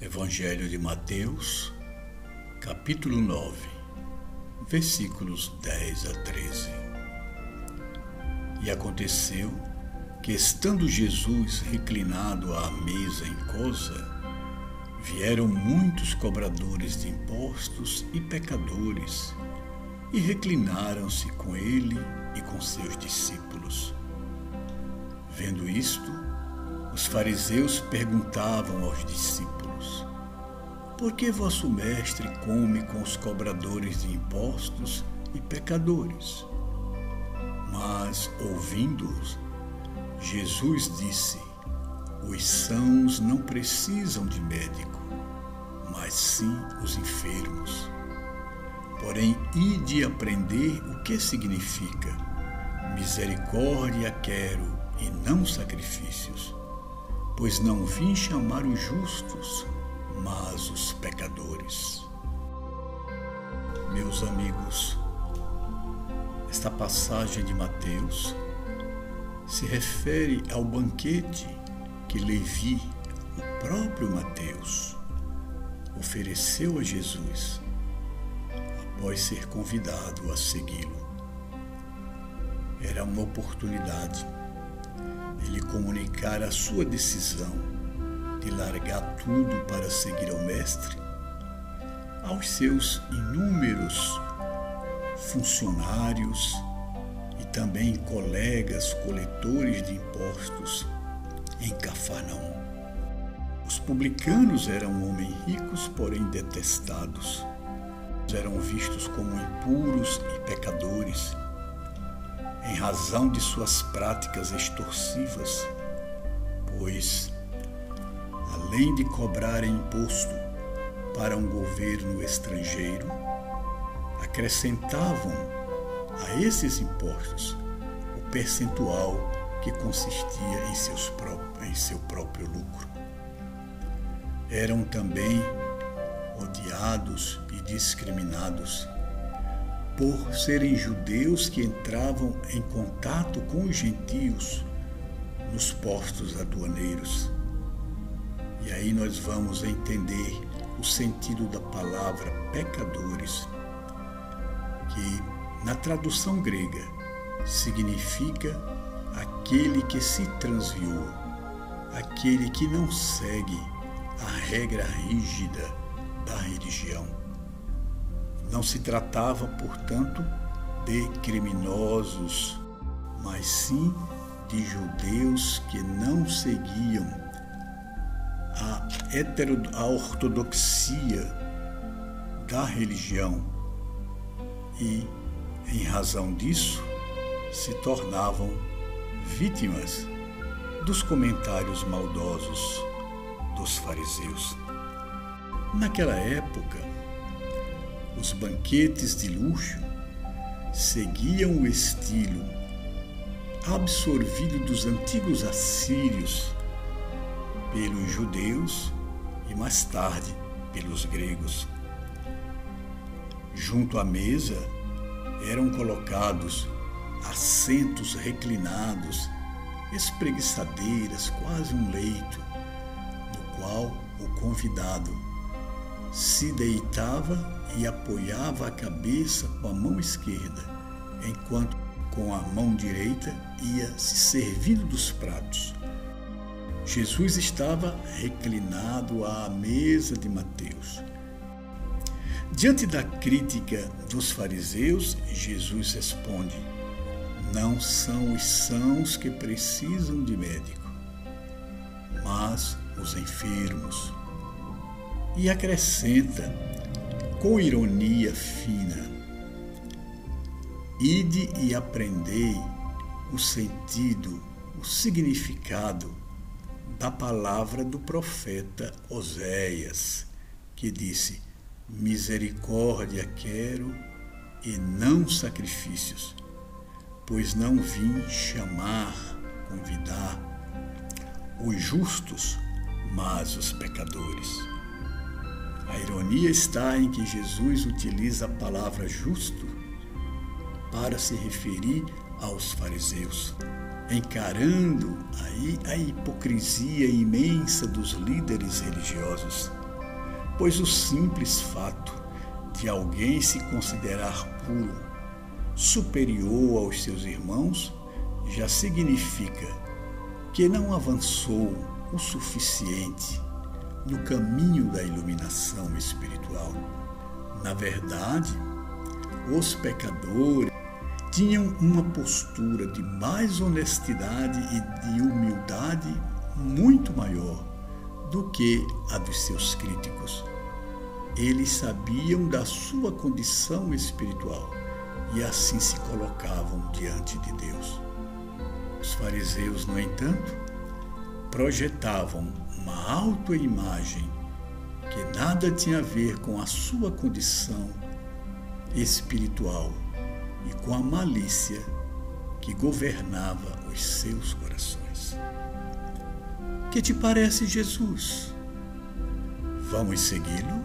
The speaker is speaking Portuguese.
Evangelho de Mateus, capítulo 9, versículos 10 a 13. E aconteceu que, estando Jesus reclinado à mesa em cosa, vieram muitos cobradores de impostos e pecadores e reclinaram-se com ele e com seus discípulos. Vendo isto, os fariseus perguntavam aos discípulos: Por que vosso mestre come com os cobradores de impostos e pecadores? Mas, ouvindo-os, Jesus disse: Os sãos não precisam de médico, mas sim os enfermos. Porém, ide aprender o que significa: misericórdia quero e não sacrifícios pois não vim chamar os justos, mas os pecadores. Meus amigos, esta passagem de Mateus se refere ao banquete que Levi, o próprio Mateus, ofereceu a Jesus após ser convidado a segui-lo. Era uma oportunidade ele comunicar a sua decisão de largar tudo para seguir ao Mestre, aos seus inúmeros funcionários e também colegas coletores de impostos em Cafarnaum. Os publicanos eram homens ricos, porém detestados. Eram vistos como impuros e pecadores em razão de suas práticas extorsivas, pois, além de cobrarem imposto para um governo estrangeiro, acrescentavam a esses impostos o percentual que consistia em, seus em seu próprio lucro. Eram também odiados e discriminados por serem judeus que entravam em contato com os gentios nos postos aduaneiros. E aí nós vamos entender o sentido da palavra pecadores, que na tradução grega significa aquele que se transviou, aquele que não segue a regra rígida da religião. Não se tratava, portanto, de criminosos, mas sim de judeus que não seguiam hetero, a ortodoxia da religião e, em razão disso, se tornavam vítimas dos comentários maldosos dos fariseus. Naquela época, os banquetes de luxo seguiam o estilo absorvido dos antigos assírios pelos judeus e mais tarde pelos gregos. Junto à mesa eram colocados assentos reclinados, espreguiçadeiras, quase um leito, no qual o convidado se deitava e apoiava a cabeça com a mão esquerda, enquanto com a mão direita ia se servindo dos pratos. Jesus estava reclinado à mesa de Mateus. Diante da crítica dos fariseus, Jesus responde: Não são os sãos que precisam de médico, mas os enfermos e acrescenta com ironia fina: Ide e aprendei o sentido, o significado da palavra do profeta Oséias, que disse: Misericórdia quero e não sacrifícios, pois não vim chamar, convidar os justos, mas os pecadores. A ironia está em que Jesus utiliza a palavra justo para se referir aos fariseus, encarando aí a hipocrisia imensa dos líderes religiosos. pois o simples fato de alguém se considerar puro, superior aos seus irmãos, já significa que não avançou o suficiente no caminho da iluminação espiritual. Na verdade, os pecadores tinham uma postura de mais honestidade e de humildade muito maior do que a dos seus críticos. Eles sabiam da sua condição espiritual e assim se colocavam diante de Deus. Os fariseus, no entanto, projetavam uma autoimagem que nada tinha a ver com a sua condição espiritual e com a malícia que governava os seus corações. Que te parece Jesus? Vamos segui-lo?